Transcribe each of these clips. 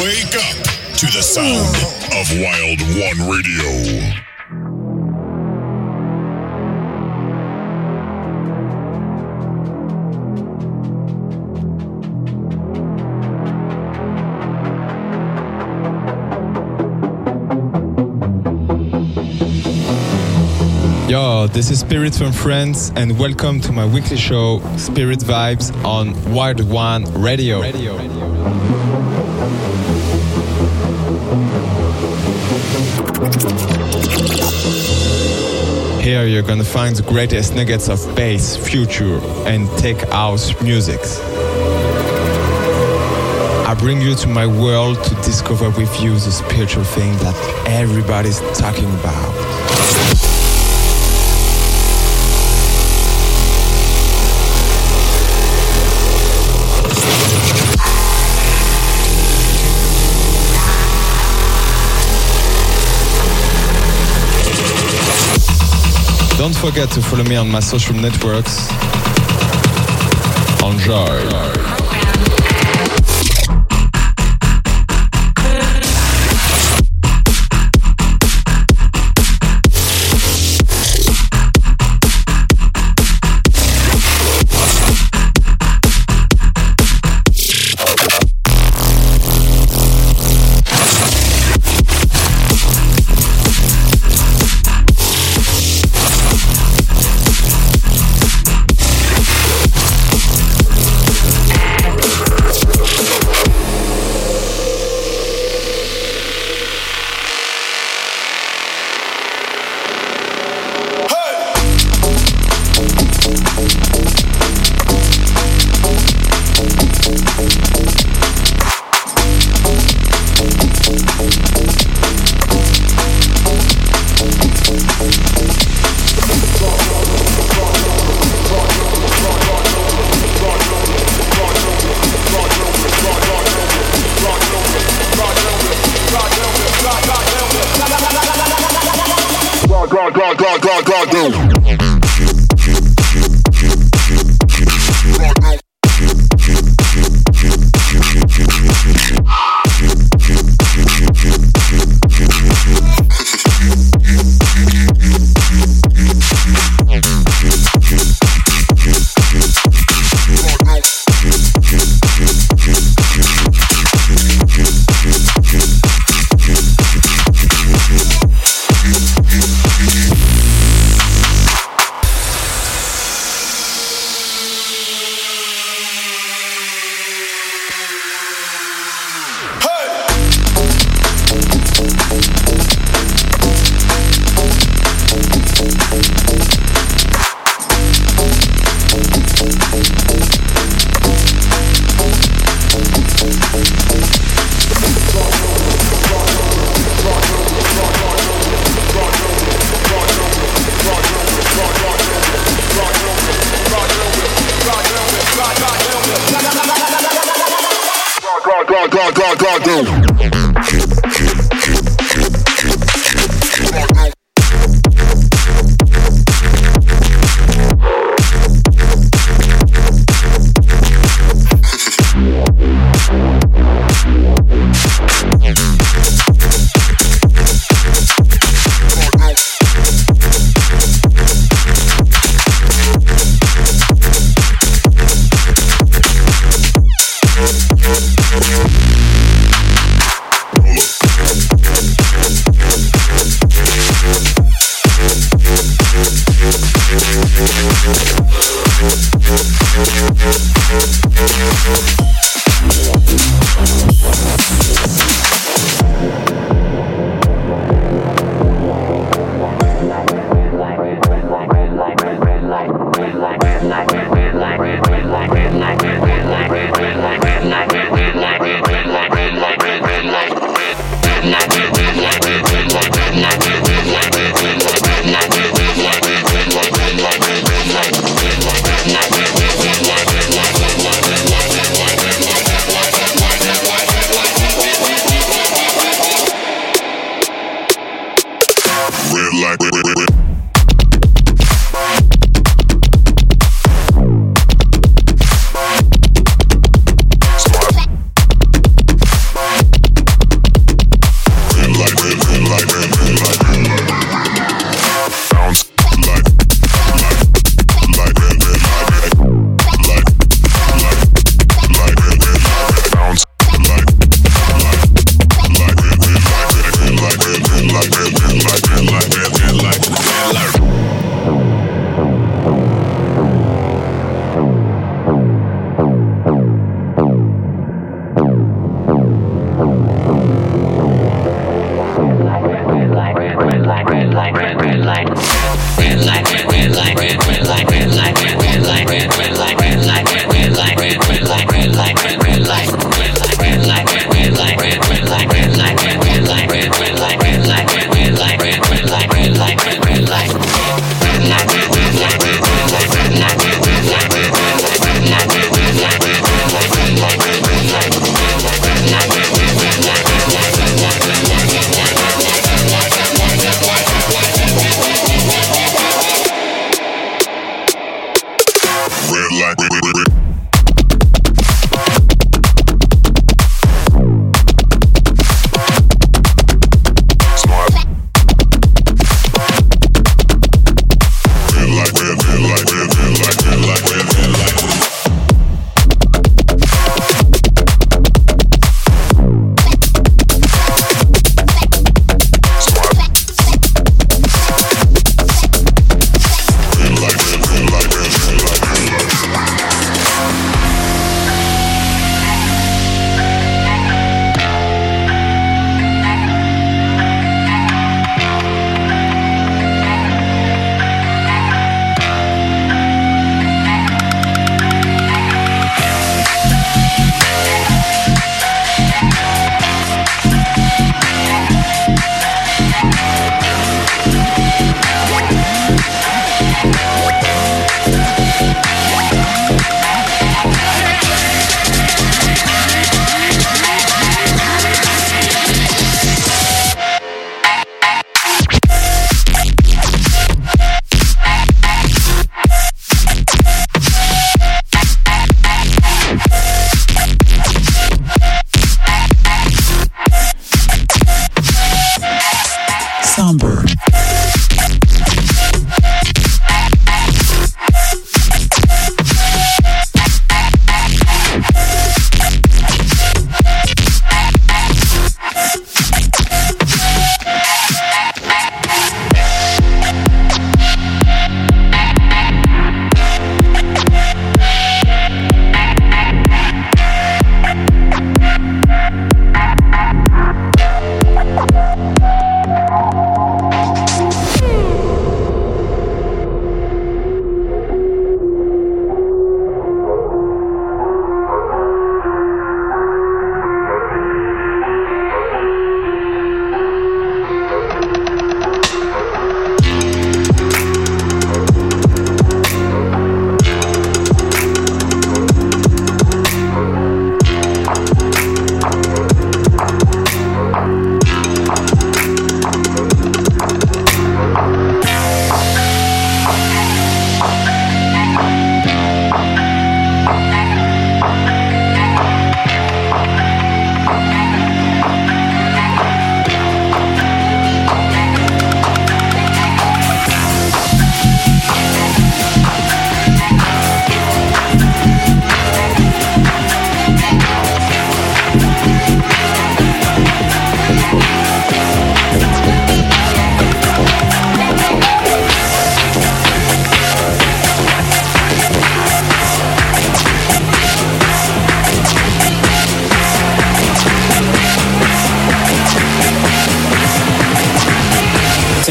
Wake up to the sound of Wild One Radio. Yo, this is Spirit from France, and welcome to my weekly show, Spirit Vibes, on Wild One Radio. Radio. Here you're gonna find the greatest nuggets of bass, future, and tech house musics. I bring you to my world to discover with you the spiritual thing that everybody's talking about. Don't forget to follow me on my social networks. Enjoy.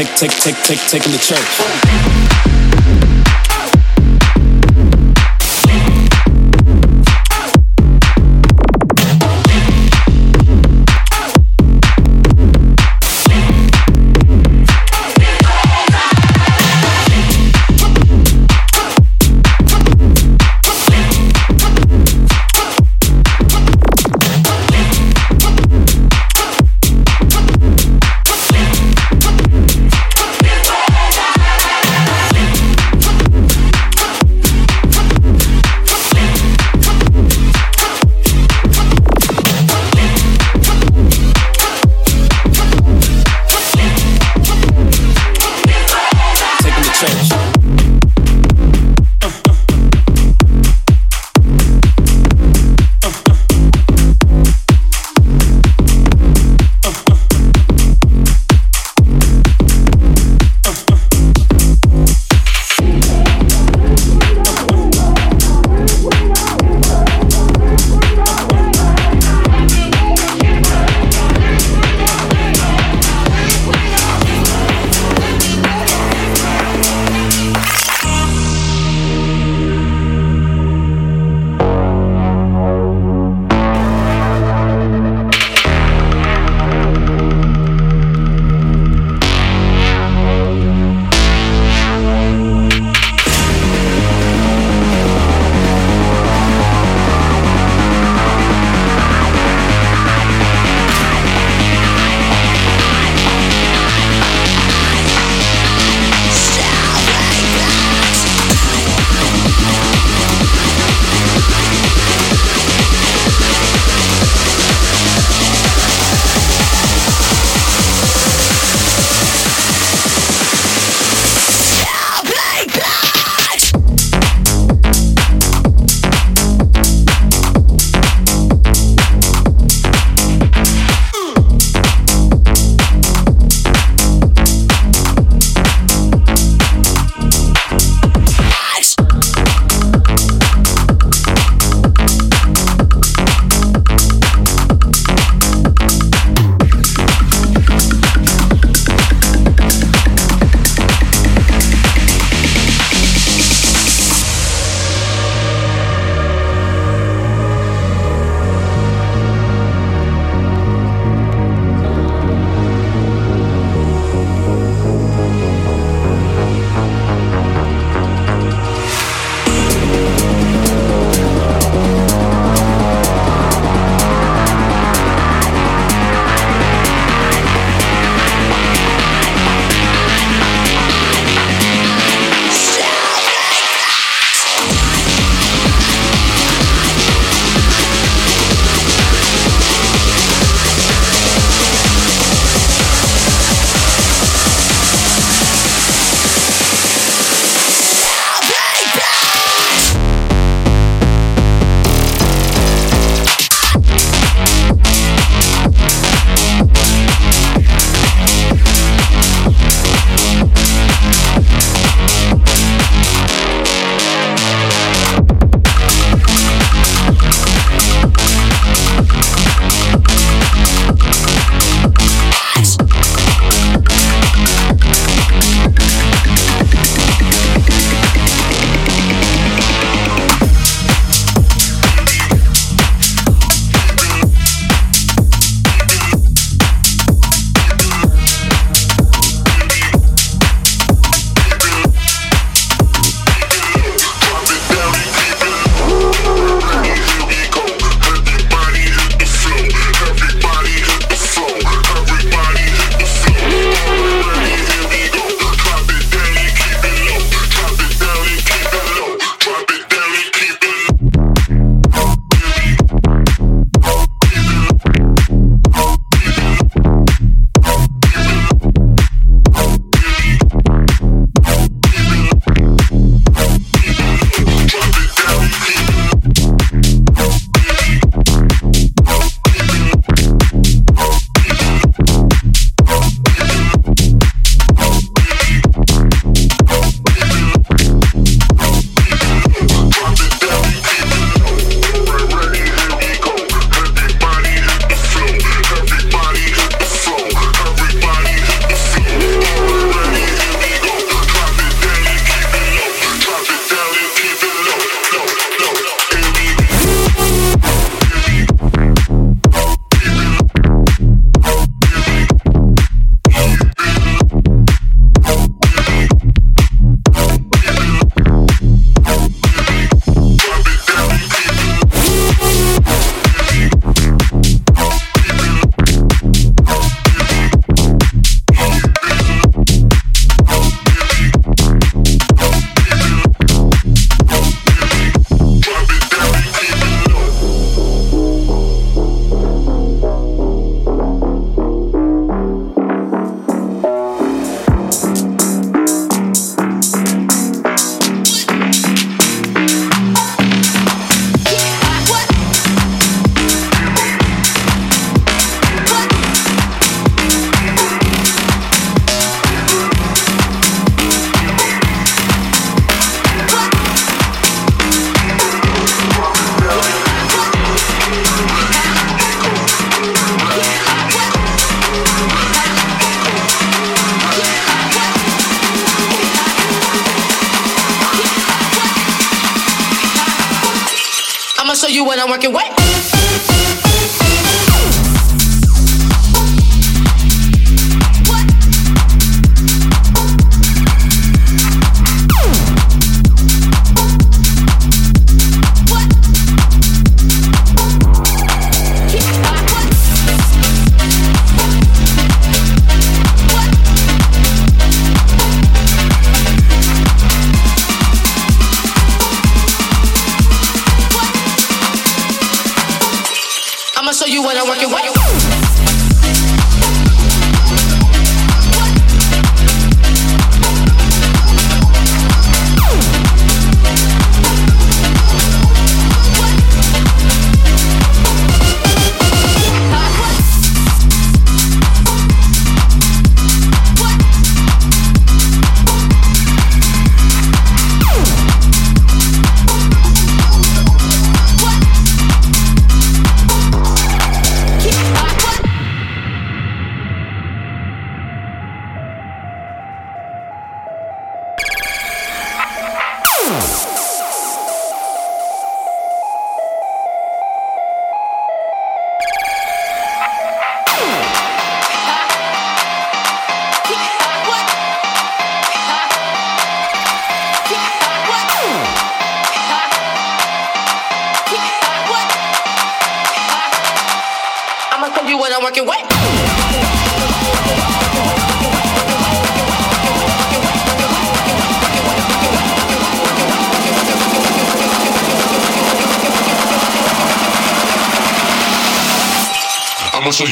Take, take, take, take, taking the church.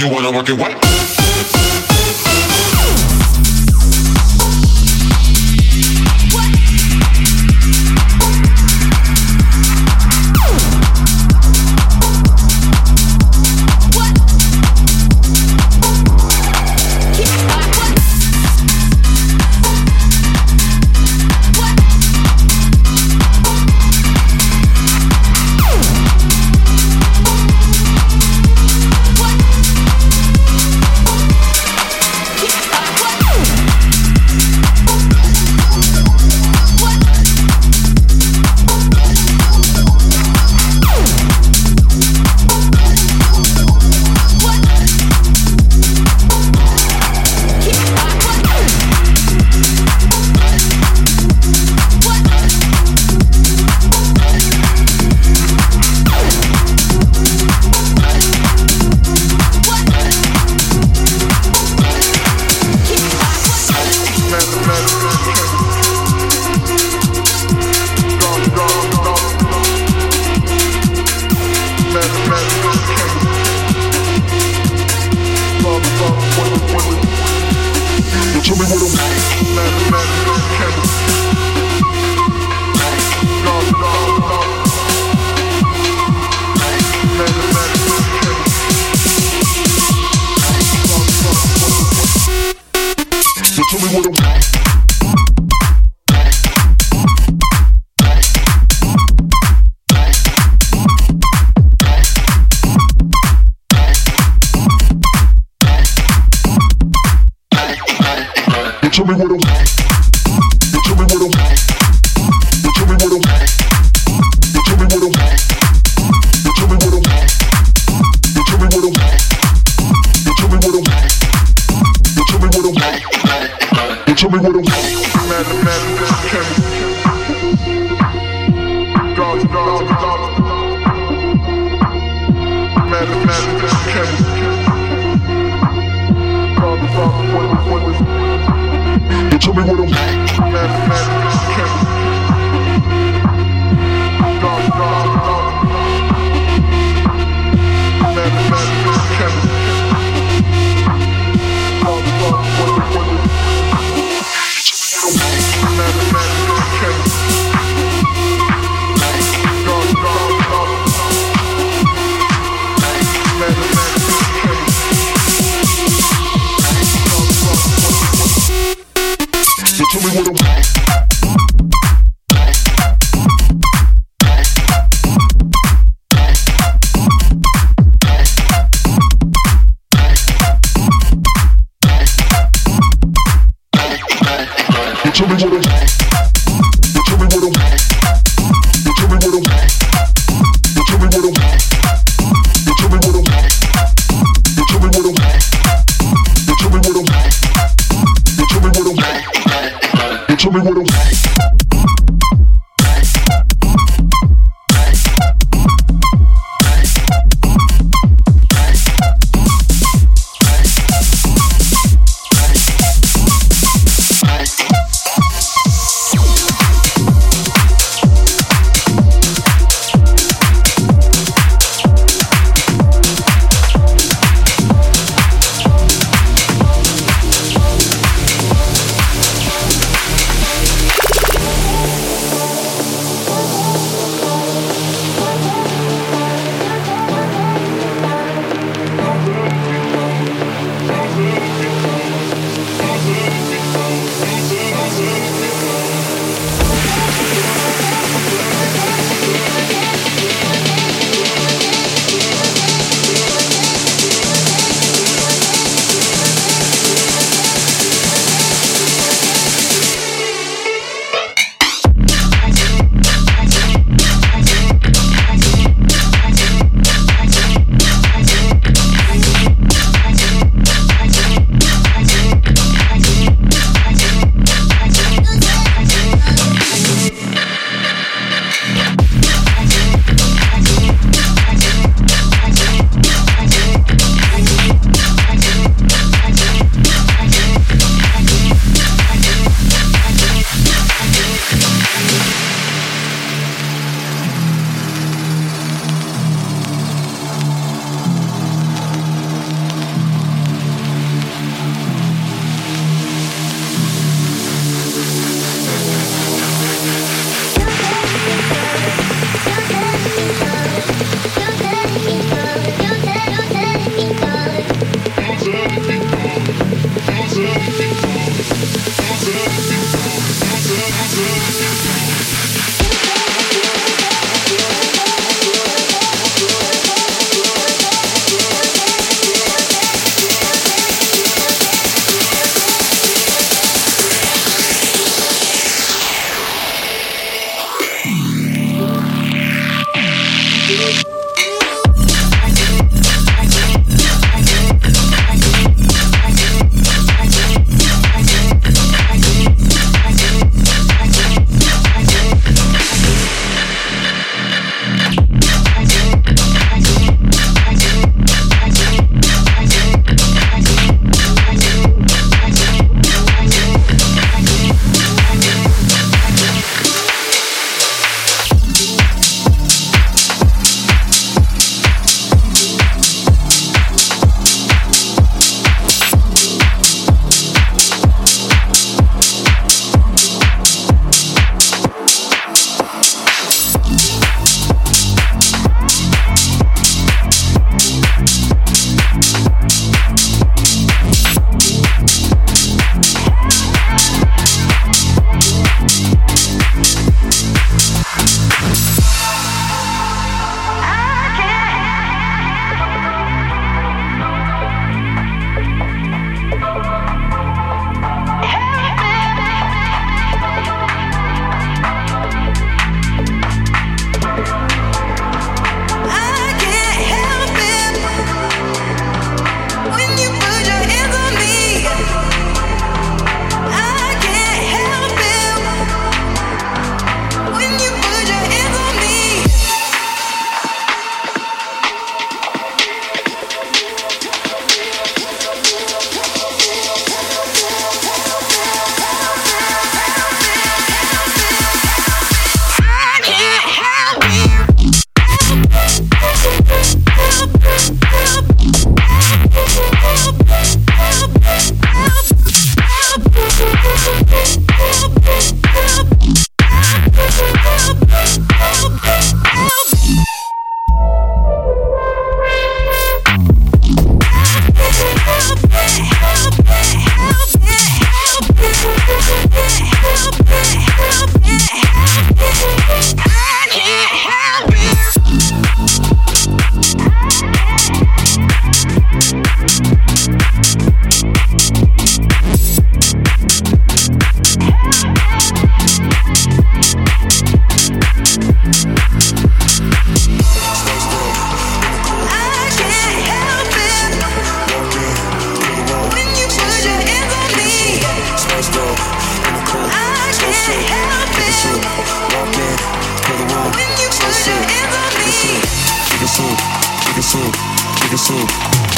you wanna work it white.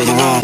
to the wrong.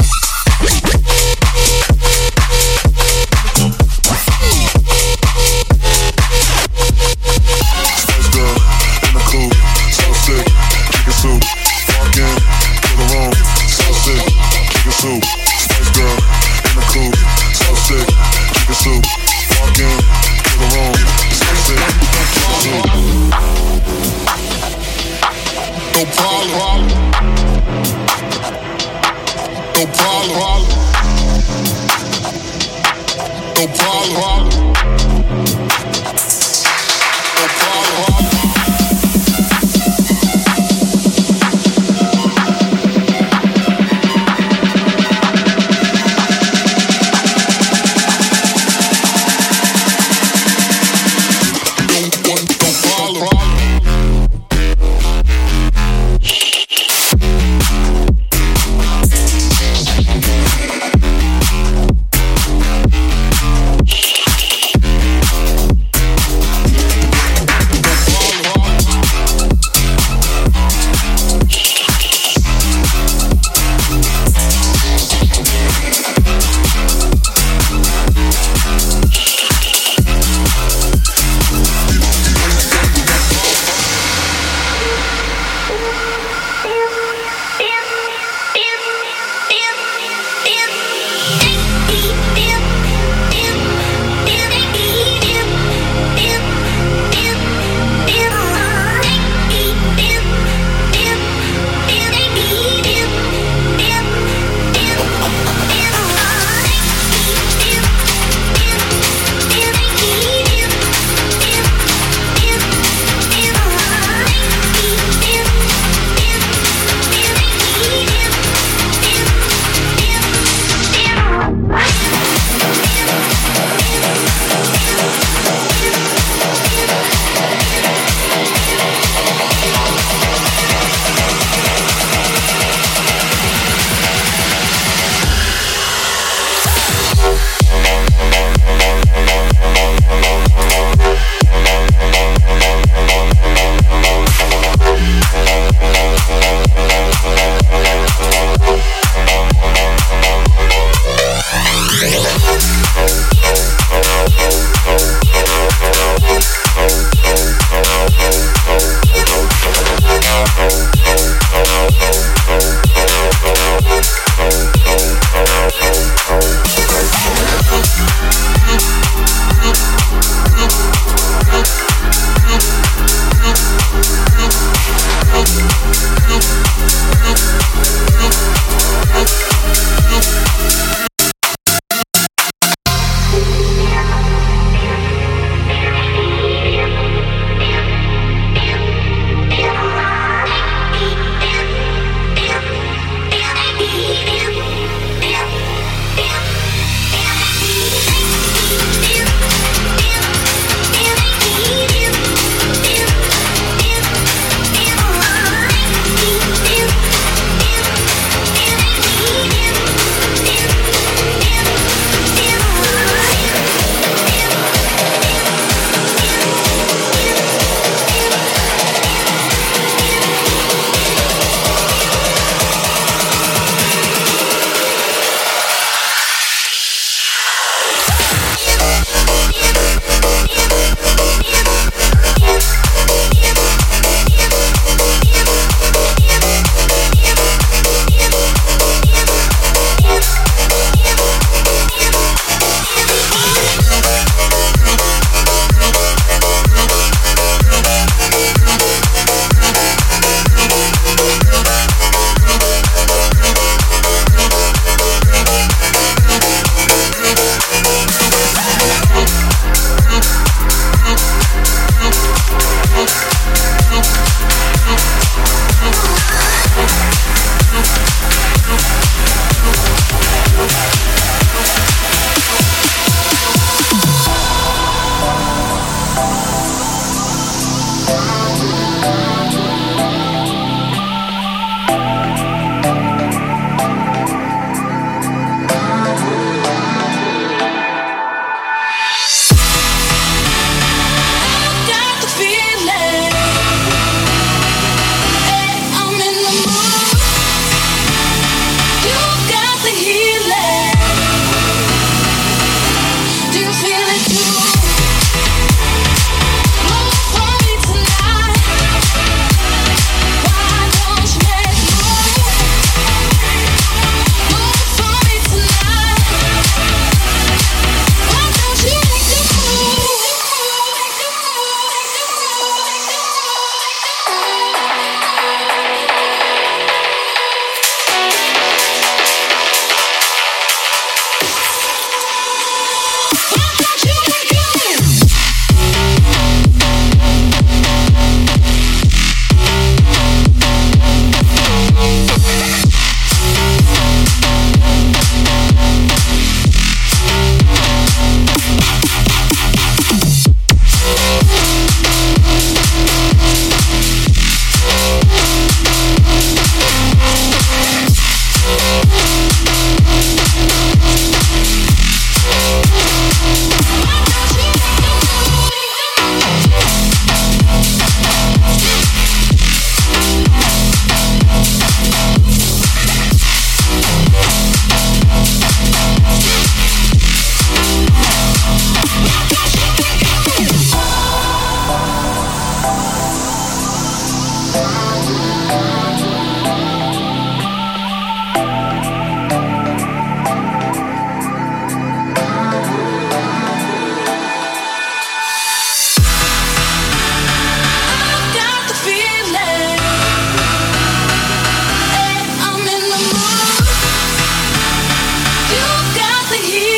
here.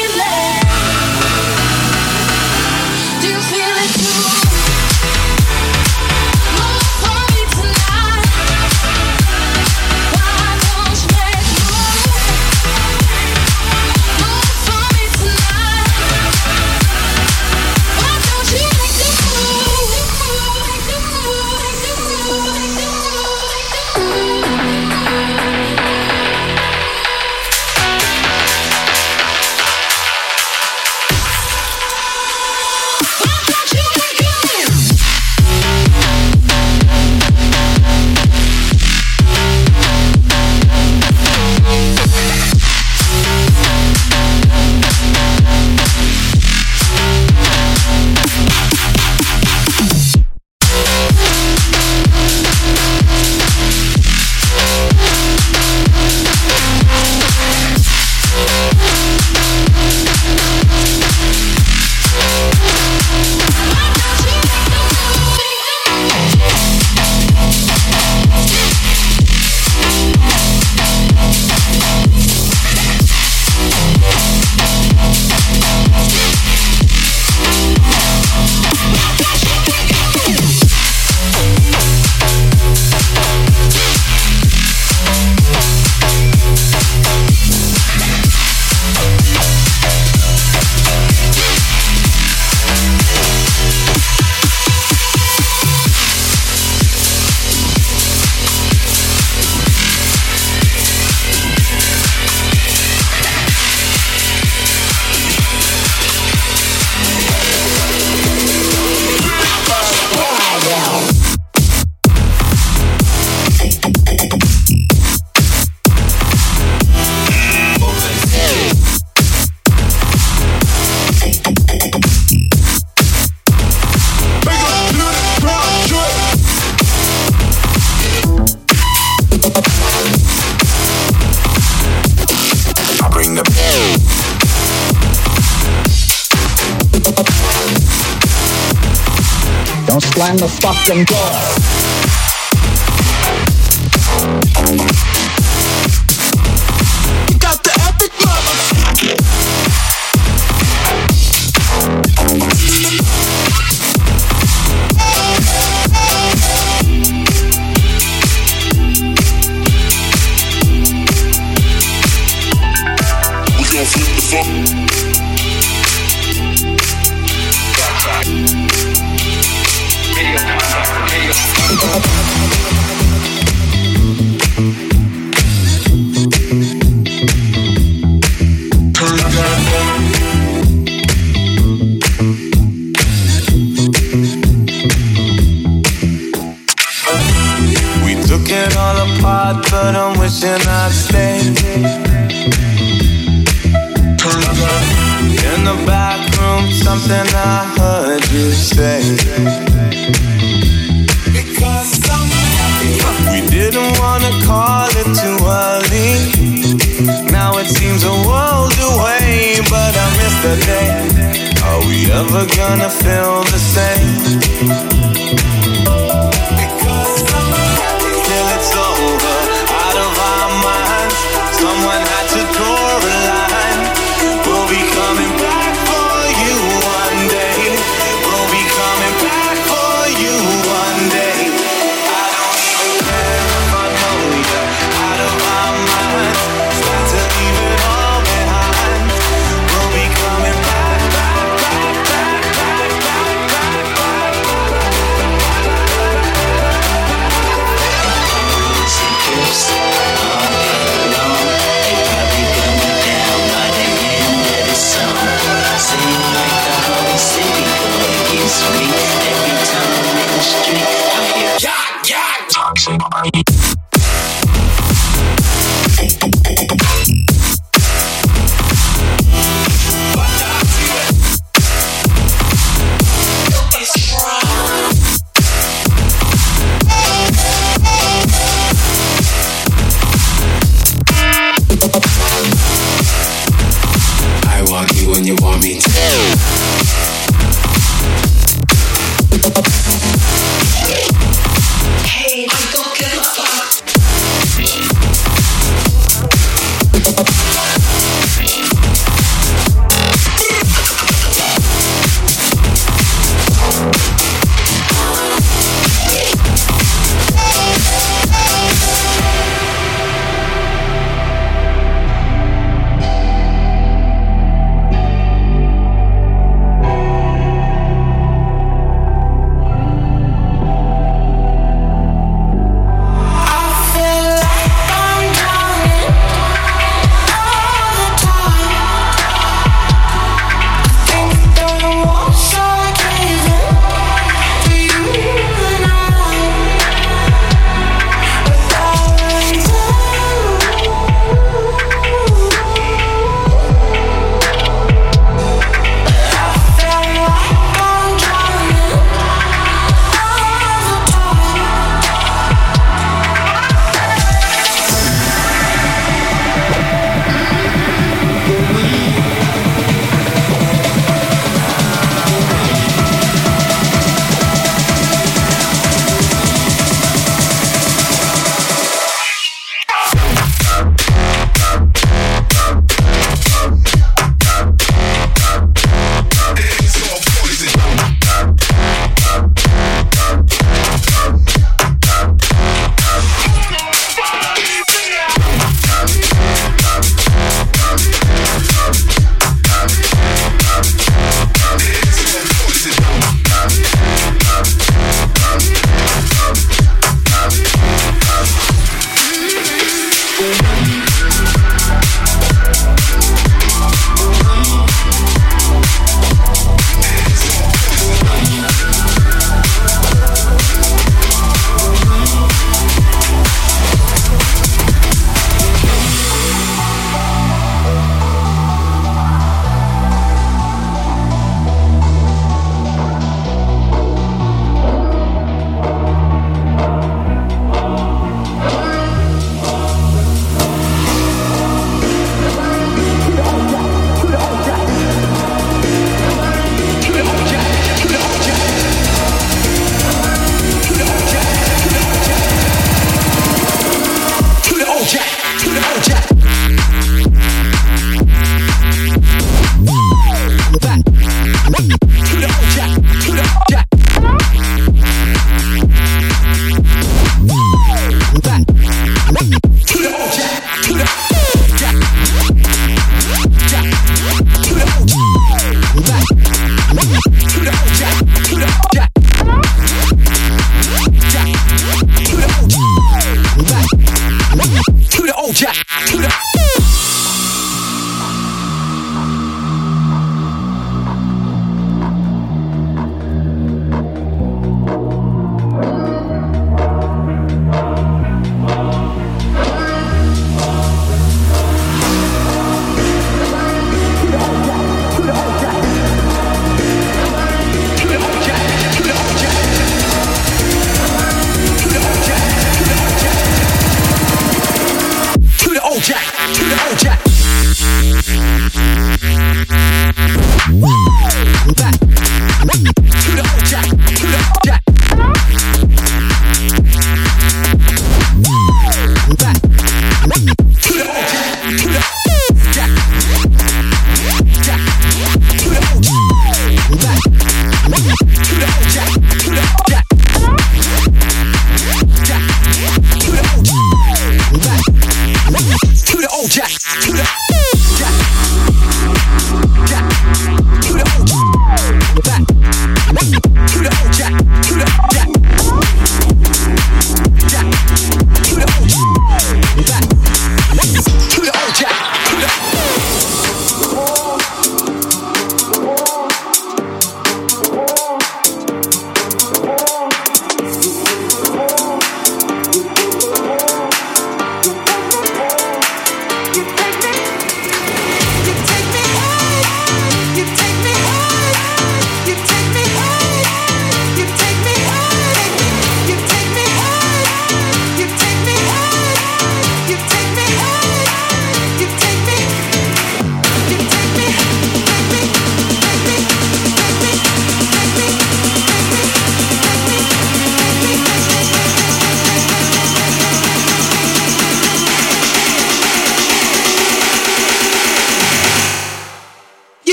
Fucking door.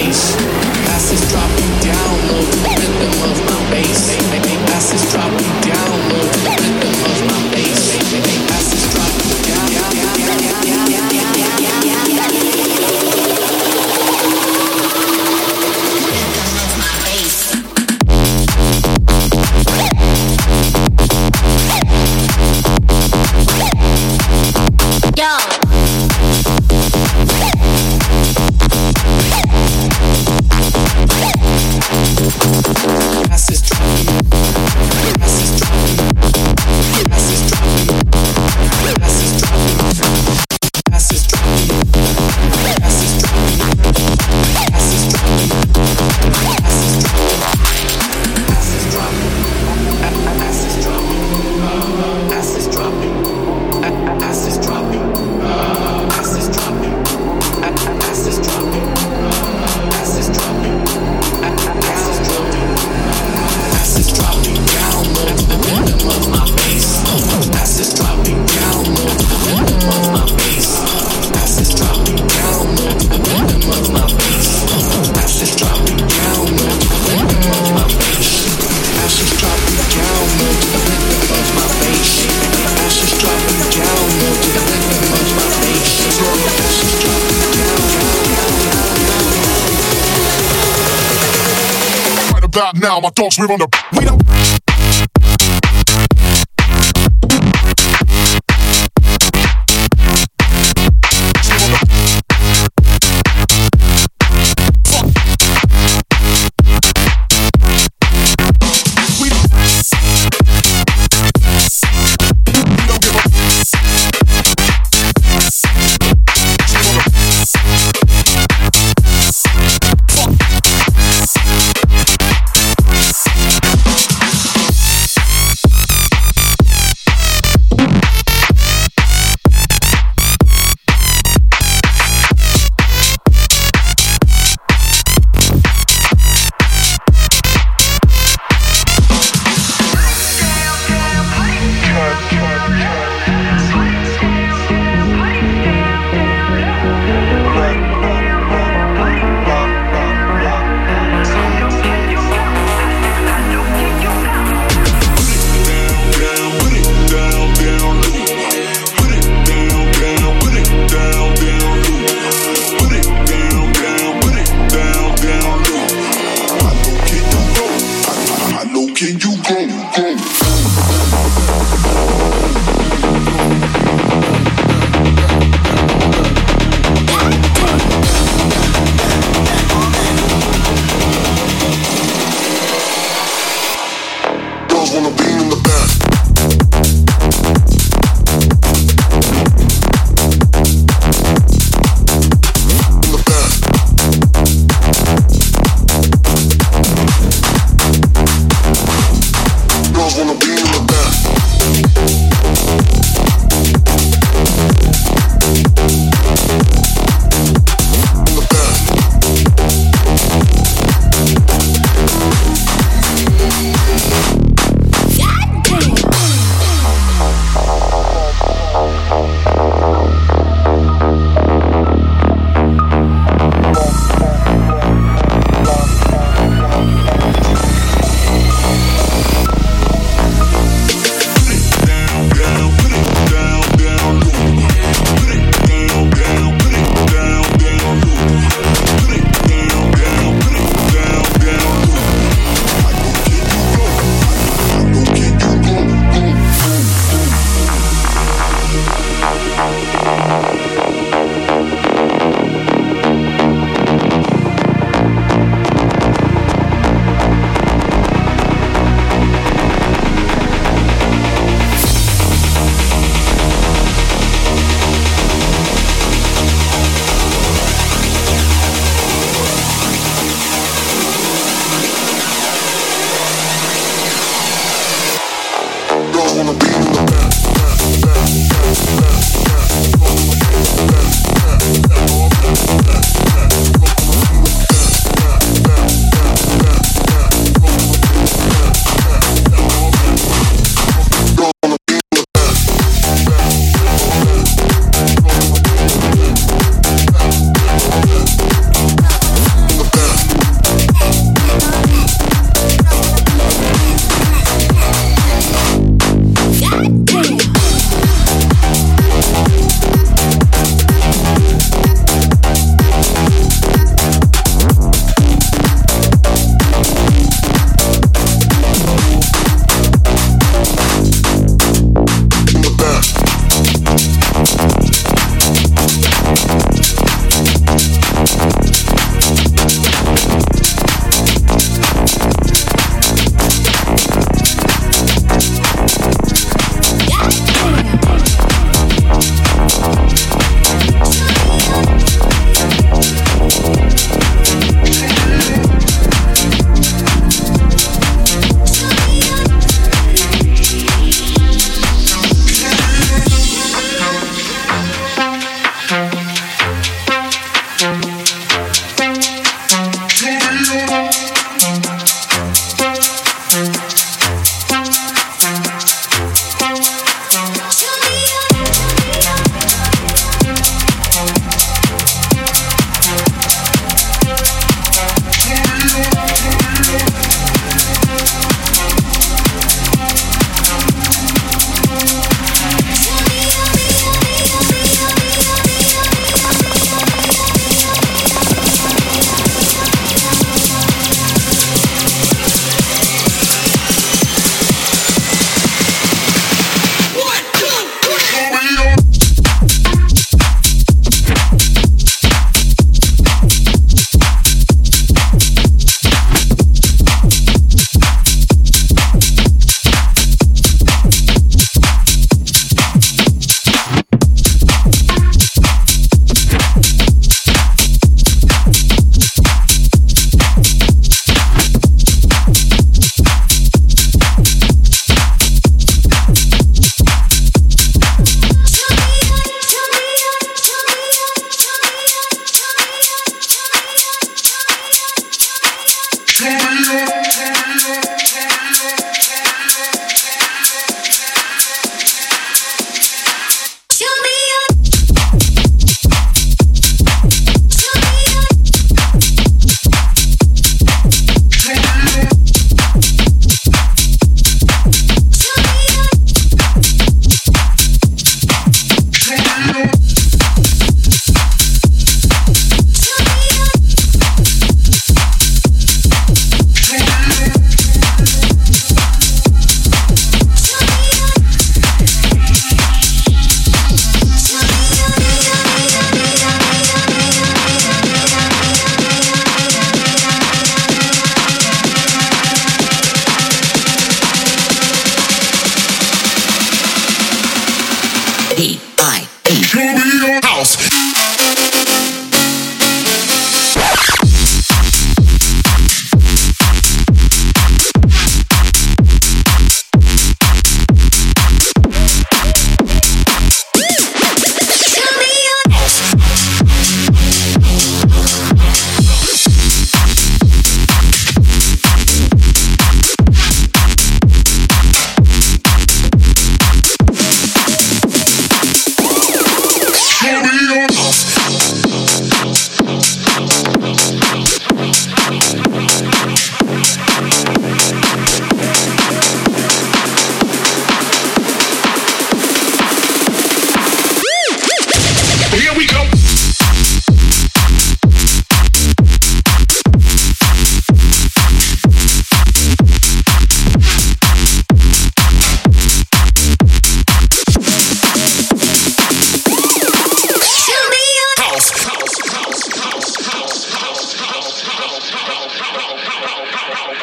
face.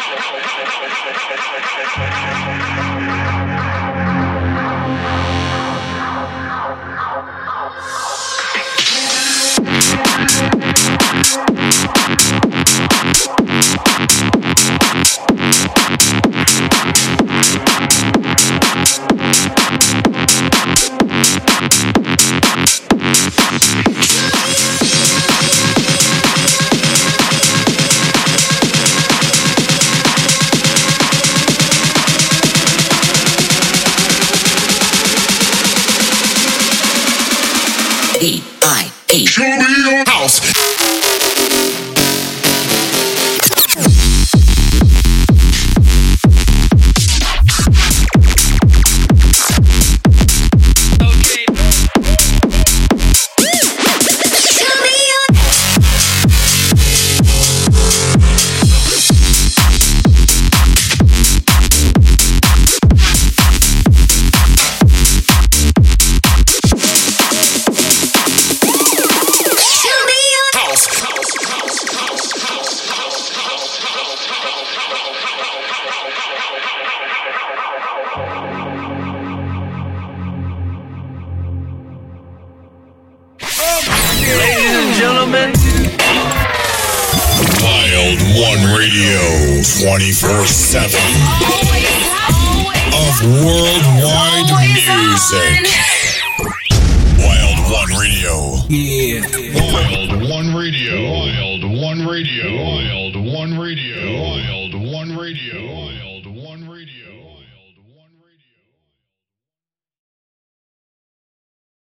P I P. Show me your house. Ladies and gentlemen, Wild One Radio 24 7 of worldwide music. Wild One Radio. Yeah. Wild One Radio. Wild One